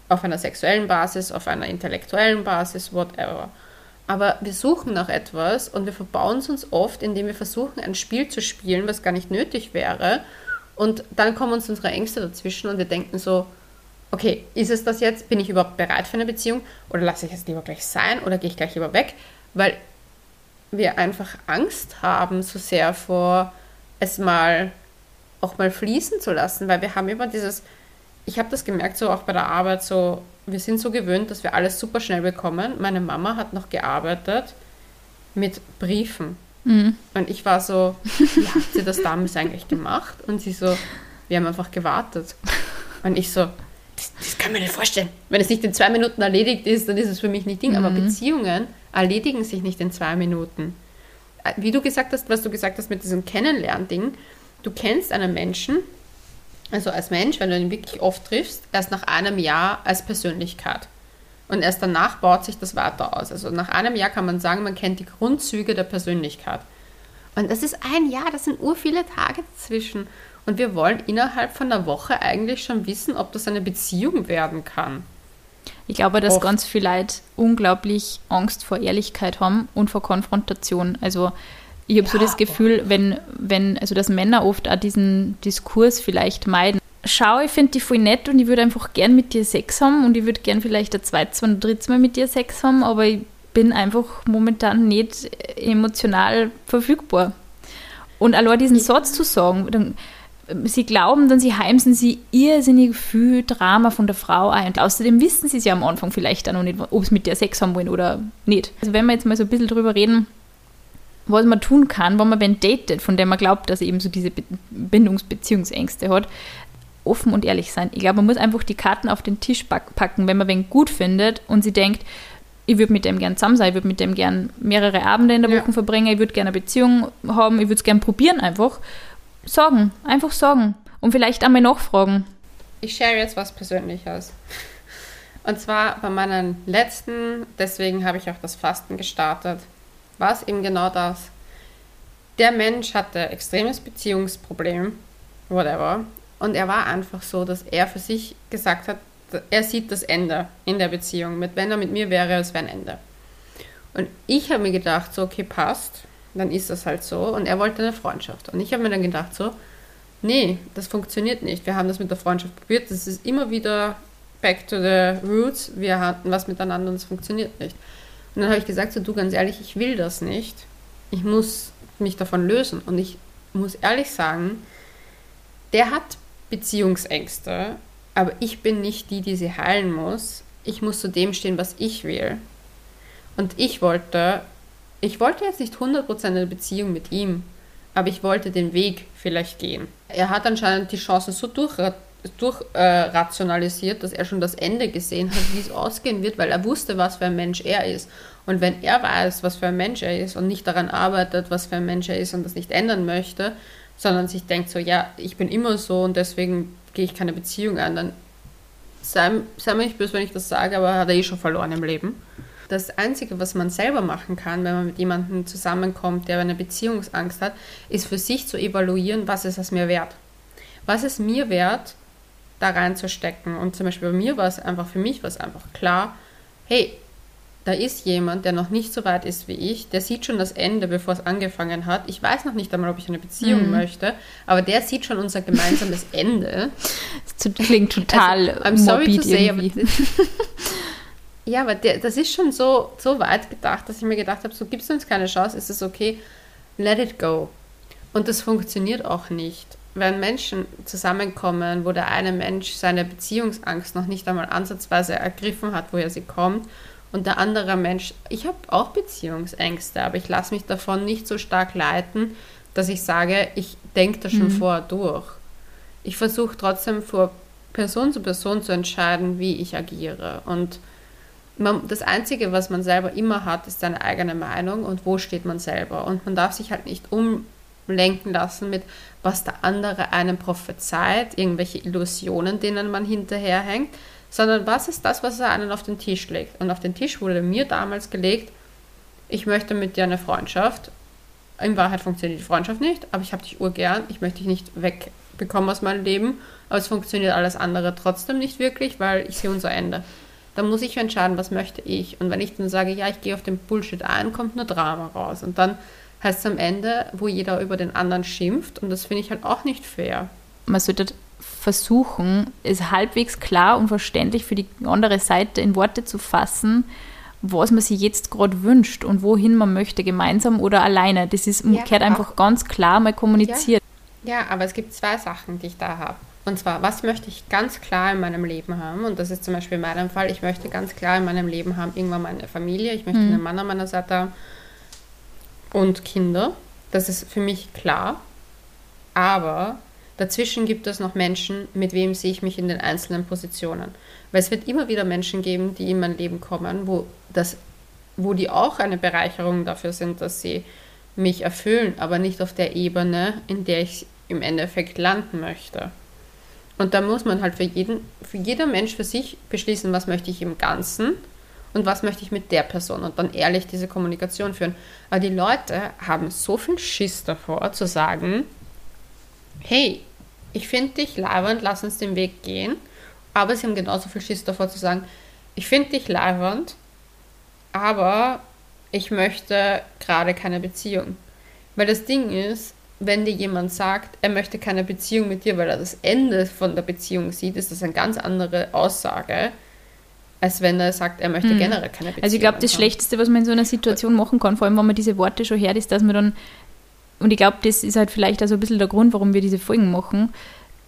Auf einer sexuellen Basis, auf einer intellektuellen Basis, whatever. Aber wir suchen nach etwas und wir verbauen es uns oft, indem wir versuchen, ein Spiel zu spielen, was gar nicht nötig wäre. Und dann kommen uns unsere Ängste dazwischen und wir denken so, okay, ist es das jetzt? Bin ich überhaupt bereit für eine Beziehung? Oder lasse ich es lieber gleich sein? Oder gehe ich gleich lieber weg? Weil wir einfach Angst haben, so sehr vor es mal auch mal fließen zu lassen, weil wir haben immer dieses, ich habe das gemerkt, so auch bei der Arbeit, so, wir sind so gewöhnt, dass wir alles super schnell bekommen. Meine Mama hat noch gearbeitet mit Briefen. Und ich war so, wie hat sie das damals eigentlich gemacht? Und sie so, wir haben einfach gewartet. Und ich so, das, das kann mir nicht vorstellen. Wenn es nicht in zwei Minuten erledigt ist, dann ist es für mich nicht Ding. Aber Beziehungen erledigen sich nicht in zwei Minuten. Äh, Wie du gesagt hast, was du gesagt hast mit diesem Kennenlernding, du kennst einen Menschen, also als Mensch, wenn du ihn wirklich oft triffst, erst nach einem Jahr als Persönlichkeit. Und erst danach baut sich das weiter aus. Also nach einem Jahr kann man sagen, man kennt die Grundzüge der Persönlichkeit. Und das ist ein Jahr, das sind ur viele Tage dazwischen. Und wir wollen innerhalb von einer Woche eigentlich schon wissen, ob das eine Beziehung werden kann. Ich glaube, dass Oft. ganz viele Leute unglaublich Angst vor Ehrlichkeit haben und vor Konfrontation. Also ich habe so Ja, das Gefühl, wenn, wenn, also dass Männer oft auch diesen Diskurs vielleicht meiden. Schau, ich finde dich voll nett und ich würde einfach gern mit dir Sex haben und ich würde gern vielleicht ein zweites oder drittes Mal mit dir Sex haben, aber ich bin einfach momentan nicht emotional verfügbar. Und allein diesen Satz zu sagen, dann, sie glauben dann, sie heimsen sie irrsinnig viel Drama von der Frau ein. Und außerdem wissen sie es ja am Anfang vielleicht auch noch nicht, ob sie mit der Sex haben wollen oder nicht. Also wenn wir jetzt mal so ein bisschen drüber reden, was man tun kann, wenn man wen datet, von dem man glaubt, dass er eben so diese Be Bindungsbeziehungsängste hat, offen und ehrlich sein. Ich glaube, man muss einfach die Karten auf den Tisch pack- packen, wenn man wen gut findet und sie denkt, ich würde mit dem gern zusammen sein, ich würde mit dem gern mehrere Abende in der Ja. Woche verbringen, ich würde gerne eine Beziehung haben, ich würde es gern probieren einfach. Sagen, einfach sagen und vielleicht einmal nachfragen. Ich share jetzt was Persönliches. Und zwar bei meinen letzten, deswegen habe ich auch das Fasten gestartet. war es eben genau das. Der Mensch hatte extremes Beziehungsproblem, whatever. Und er war einfach so, dass er für sich gesagt hat, er sieht das Ende in der Beziehung. Mit, wenn er mit mir wäre, es wäre ein Ende. Und ich habe mir gedacht, so, okay, passt, dann ist das halt so. Und er wollte eine Freundschaft. Und ich habe mir dann gedacht, so, nee, das funktioniert nicht. Wir haben das mit der Freundschaft probiert. Das ist immer wieder back to the roots. Wir hatten was miteinander und es funktioniert nicht. Und dann habe ich gesagt, so, du ganz ehrlich, ich will das nicht. Ich muss mich davon lösen. Und ich muss ehrlich sagen, der hat Beziehungsängste, aber ich bin nicht die, die sie heilen muss. Ich muss zu dem stehen, was ich will. Und ich wollte, ich wollte jetzt nicht 100% eine Beziehung mit ihm, aber ich wollte den Weg vielleicht gehen. Er hat anscheinend die Chancen so durchrationalisiert, äh, dass er schon das Ende gesehen hat, wie es ausgehen wird, weil er wusste, was für ein Mensch er ist. Und wenn er weiß, was für ein Mensch er ist und nicht daran arbeitet, was für ein Mensch er ist und das nicht ändern möchte, sondern sich denkt so, ja, ich bin immer so und deswegen gehe ich keine Beziehung an, dann sei, sei mir nicht böse, wenn ich das sage, aber hat er eh schon verloren im Leben das Einzige, was man selber machen kann, wenn man mit jemandem zusammenkommt, der eine Beziehungsangst hat, ist für sich zu evaluieren, was ist es mir wert. Was ist mir wert, da reinzustecken? Und zum Beispiel bei mir war es einfach, für mich war es einfach klar, hey, da ist jemand, der noch nicht so weit ist wie ich, der sieht schon das Ende, bevor es angefangen hat. Ich weiß noch nicht einmal, ob ich eine Beziehung mhm. möchte, aber der sieht schon unser gemeinsames Ende. Das klingt total also, I'm sorry to say, aber ja, aber der, das ist schon so, so weit gedacht, dass ich mir gedacht habe, so gibt es uns keine Chance, ist es okay, let it go. Und das funktioniert auch nicht. Wenn Menschen zusammenkommen, wo der eine Mensch seine Beziehungsangst noch nicht einmal ansatzweise ergriffen hat, woher sie kommt, und der andere Mensch, ich habe auch Beziehungsängste, aber ich lasse mich davon nicht so stark leiten, dass ich sage, ich denke das schon mhm. vorher durch. Ich versuche trotzdem vor Person zu Person zu entscheiden, wie ich agiere. Und man, das Einzige, was man selber immer hat, ist seine eigene Meinung und wo steht man selber. Und man darf sich halt nicht umlenken lassen mit, was der andere einem prophezeit, irgendwelche Illusionen, denen man hinterherhängt, sondern was ist das, was er einen auf den Tisch legt. Und auf den Tisch wurde mir damals gelegt, ich möchte mit dir eine Freundschaft. In Wahrheit funktioniert die Freundschaft nicht, aber ich habe dich urgern, ich möchte dich nicht wegbekommen aus meinem Leben, aber es funktioniert alles andere trotzdem nicht wirklich, weil ich sehe unser Ende dann muss ich entscheiden, was möchte ich. Und wenn ich dann sage, ja, ich gehe auf den Bullshit ein, kommt nur Drama raus. Und dann heißt es am Ende, wo jeder über den anderen schimpft. Und das finde ich halt auch nicht fair. Man sollte versuchen, es halbwegs klar und verständlich für die andere Seite in Worte zu fassen, was man sich jetzt gerade wünscht und wohin man möchte, gemeinsam oder alleine. Das ist ja, gehört einfach ganz klar mal kommuniziert. Ja. ja, aber es gibt zwei Sachen, die ich da habe. Und zwar, was möchte ich ganz klar in meinem Leben haben? Und das ist zum Beispiel in meinem Fall, ich möchte ganz klar in meinem Leben haben, irgendwann meine Familie, ich möchte mhm. einen Mann an meiner Seite haben und Kinder. Das ist für mich klar. Aber dazwischen gibt es noch Menschen, mit wem sehe ich mich in den einzelnen Positionen. Weil es wird immer wieder Menschen geben, die in mein Leben kommen, wo, das, wo die auch eine Bereicherung dafür sind, dass sie mich erfüllen, aber nicht auf der Ebene, in der ich im Endeffekt landen möchte. Und da muss man halt für jeden, für jeder Mensch für sich beschließen, was möchte ich im Ganzen und was möchte ich mit der Person und dann ehrlich diese Kommunikation führen. Aber die Leute haben so viel Schiss davor zu sagen, hey, ich finde dich labernd, lass uns den Weg gehen. Aber sie haben genauso viel Schiss davor zu sagen, ich finde dich labernd, aber ich möchte gerade keine Beziehung. Weil das Ding ist, wenn dir jemand sagt, er möchte keine Beziehung mit dir, weil er das Ende von der Beziehung sieht, ist das eine ganz andere Aussage, als wenn er sagt, er möchte hm. generell keine Beziehung. Also ich glaube, das. Schlechteste, was man in so einer Situation machen kann, vor allem wenn man diese Worte schon hört, ist, dass man dann, und ich glaube, das ist halt vielleicht also ein bisschen der Grund, warum wir diese Folgen machen,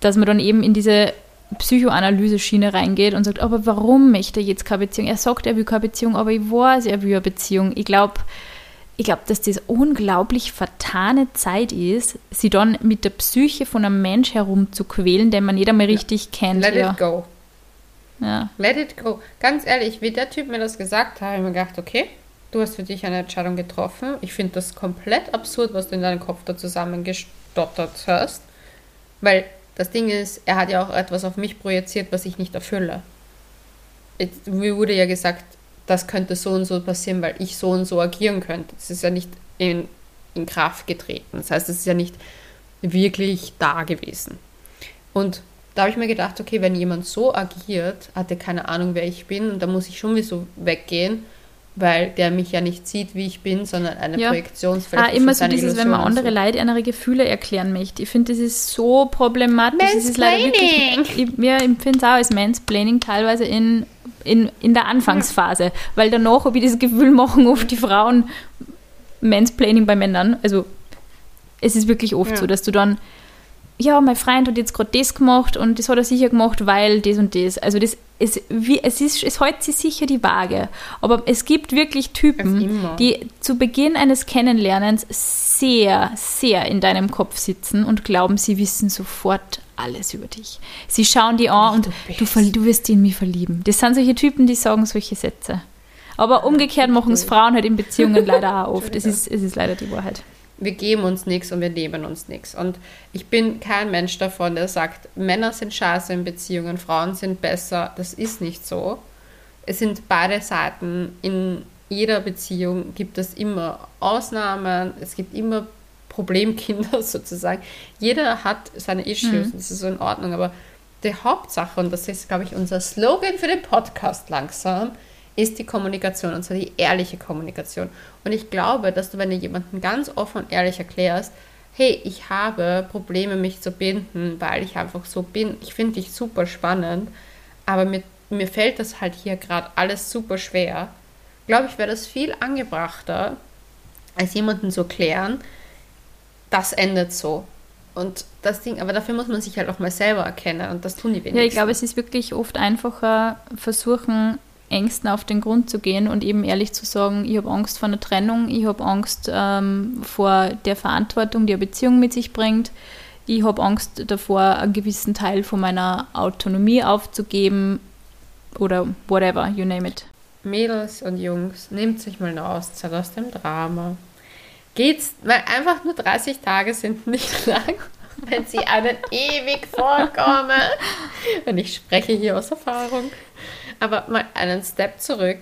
dass man dann eben in diese Psychoanalyse-Schiene reingeht und sagt, aber warum möchte er jetzt keine Beziehung? Er sagt, er will keine Beziehung, aber ich weiß, er will eine Beziehung. Ich glaube, ich glaube, dass das unglaublich vertane Zeit ist, sie dann mit der Psyche von einem Mensch herumzuquälen, den man nicht einmal richtig kennt. Let ja. it go. Ja. Let it go. Ganz ehrlich, wie der Typ mir das gesagt hat, habe ich mir gedacht, okay, du hast für dich eine Entscheidung getroffen. Ich finde das komplett absurd, was du in deinem Kopf da zusammengestottert hast. Weil das Ding ist, er hat ja auch etwas auf mich projiziert, was ich nicht erfülle. Mir wurde ja gesagt, das könnte so und so passieren, weil ich so und so agieren könnte. Das ist ja nicht in, in Kraft getreten. Das heißt, es ist ja nicht wirklich da gewesen. Und da habe ich mir gedacht, okay, wenn jemand so agiert, hat er keine Ahnung, wer ich bin und da muss ich schon wie so weggehen, weil der mich ja nicht sieht, wie ich bin, sondern eine Ja. Projektionsfeld. Ah, immer so dieses, wenn man andere Leute andere Gefühle erklären möchte. Ich finde, das ist so problematisch. Das ist leider wirklich, ich, ja, ich finde es auch als Mansplaining teilweise in, in, in der Anfangsphase. Weil danach habe ich das Gefühl, machen oft die Frauen Mansplaining bei Männern. Also es ist wirklich oft Ja. so, dass du dann ja, mein Freund hat jetzt gerade das gemacht und das hat er sicher gemacht, weil das und das. Also das ist wie, es ist, es hält sich sicher die Waage. Aber es gibt wirklich Typen, die zu Beginn eines Kennenlernens sehr, sehr in deinem Kopf sitzen und glauben, sie wissen sofort alles über dich. Sie schauen die an und du du, du wirst in mich verlieben. Das sind solche Typen, die sagen solche Sätze. Aber umgekehrt machen es Frauen halt in Beziehungen leider auch oft. Es ist, es ist leider die Wahrheit. wir geben uns nichts und wir nehmen uns nichts. Und ich bin kein Mensch davon, der sagt, Männer sind scheiße in Beziehungen, Frauen sind besser. Das ist nicht so. Es sind beide Seiten. In jeder Beziehung gibt es immer Ausnahmen, es gibt immer Problemkinder sozusagen. Jeder hat seine Issues, das ist so in Ordnung, aber die Hauptsache, und das ist, glaube ich, unser Slogan für den Podcast langsam, ist die Kommunikation, und zwar die ehrliche Kommunikation. Und ich glaube, dass du, wenn du jemanden ganz offen und ehrlich erklärst, hey, ich habe Probleme, mich zu binden, weil ich einfach so bin. Ich finde dich super spannend, aber mir, mir fällt das halt hier gerade alles super schwer. Glaube ich, wäre das viel angebrachter, als jemanden zu klären, das endet so. Und das Ding, aber dafür muss man sich halt auch mal selber erkennen und das tun die wenigsten. Ja, ich glaube, es ist wirklich oft einfacher, versuchen, Ängsten auf den Grund zu gehen und eben ehrlich zu sagen, ich habe Angst vor einer Trennung, ich habe Angst ähm, vor der Verantwortung, die eine Beziehung mit sich bringt, ich habe Angst davor, einen gewissen Teil von meiner Autonomie aufzugeben oder whatever, you name it. Mädels und Jungs, nehmt sich mal eine Auszeit aus dem Drama. Geht's, weil einfach nur 30 Tage sind nicht lang, wenn sie einen ewig vorkommen. Und ich spreche hier aus Erfahrung. Aber mal einen Step zurück.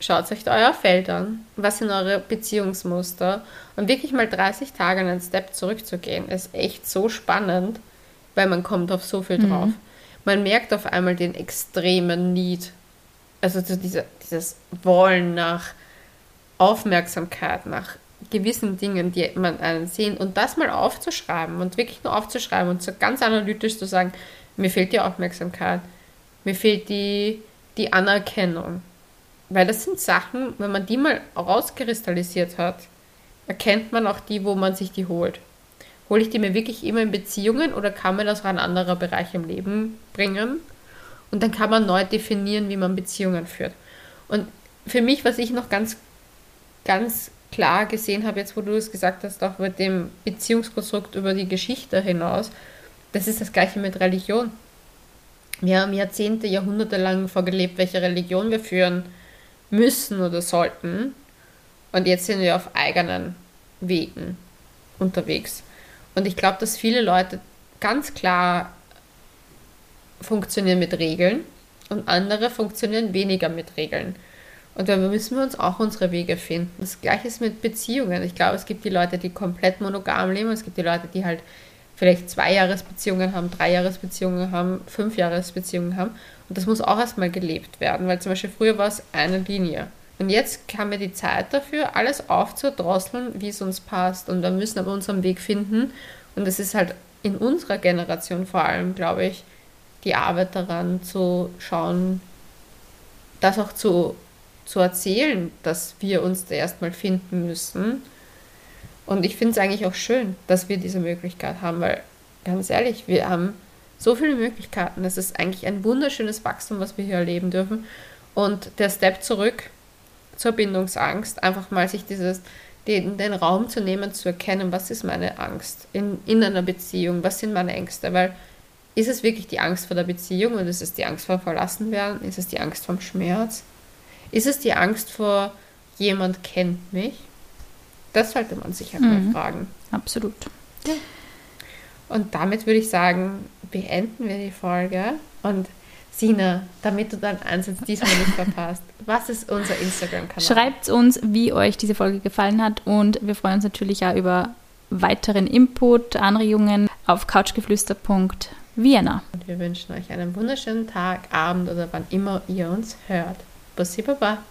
Schaut euch euer Feld an. Was sind eure Beziehungsmuster? Und wirklich mal 30 Tage einen Step zurückzugehen, ist echt so spannend, weil man kommt auf so viel drauf. Man merkt auf einmal den extremen Need also so diese, dieses Wollen nach Aufmerksamkeit, nach gewissen Dingen, die man einen sehen und das mal aufzuschreiben und wirklich nur aufzuschreiben und so ganz analytisch zu sagen, mir fehlt die Aufmerksamkeit, mir fehlt die, die Anerkennung. Weil das sind Sachen, wenn man die mal rauskristallisiert hat, erkennt man auch die, wo man sich die holt. Hole ich die mir wirklich immer in Beziehungen oder kann mir das auch ein anderer Bereich im Leben bringen? Und dann kann man neu definieren, wie man Beziehungen führt. Und für mich, was ich noch ganz, ganz klar gesehen habe, jetzt wo du es gesagt hast, auch mit dem Beziehungskonstrukt über die Geschichte hinaus, das ist das gleiche mit Religion. Wir haben Jahrzehnte, Jahrhunderte lang vorgelebt, welche Religion wir führen müssen oder sollten. Und jetzt sind wir auf eigenen Wegen unterwegs. Und ich glaube, dass viele Leute ganz klar funktionieren mit Regeln und andere funktionieren weniger mit Regeln. Und da müssen wir uns auch unsere Wege finden. Das gleiche ist mit Beziehungen. Ich glaube, es gibt die Leute, die komplett monogam leben, es gibt die Leute, die halt vielleicht zwei Jahresbeziehungen haben, drei Jahresbeziehungen haben, fünf Jahresbeziehungen haben. Und das muss auch erstmal gelebt werden, weil zum Beispiel früher war es eine Linie. Und jetzt haben wir die Zeit dafür, alles aufzudrosseln, wie es uns passt. Und wir müssen aber unseren Weg finden. Und das ist halt in unserer Generation vor allem, glaube ich, die Arbeit daran zu schauen, das auch zu, zu erzählen, dass wir uns da erstmal finden müssen. Und ich finde es eigentlich auch schön, dass wir diese Möglichkeit haben, weil ganz ehrlich, wir haben so viele Möglichkeiten. Es ist eigentlich ein wunderschönes Wachstum, was wir hier erleben dürfen. Und der Step zurück zur Bindungsangst, einfach mal sich dieses, den, den Raum zu nehmen, zu erkennen, was ist meine Angst in, in einer Beziehung, was sind meine Ängste, weil ist es wirklich die Angst vor der Beziehung und ist es die Angst vor Verlassenwerden? Ist es die Angst vom Schmerz? Ist es die Angst vor jemand kennt mich? Das sollte man sich halt Mhm. mal fragen. Absolut. Und damit würde ich sagen, beenden wir die Folge. Und Sina, damit du deinen Einsatz diesmal nicht verpasst, was ist unser Instagram-Kanal? Schreibt uns, wie euch diese Folge gefallen hat und wir freuen uns natürlich auch über weiteren Input, Anregungen auf couchgeflüster.vienna. Und wir wünschen euch einen wunderschönen Tag, Abend oder wann immer ihr uns hört. você papá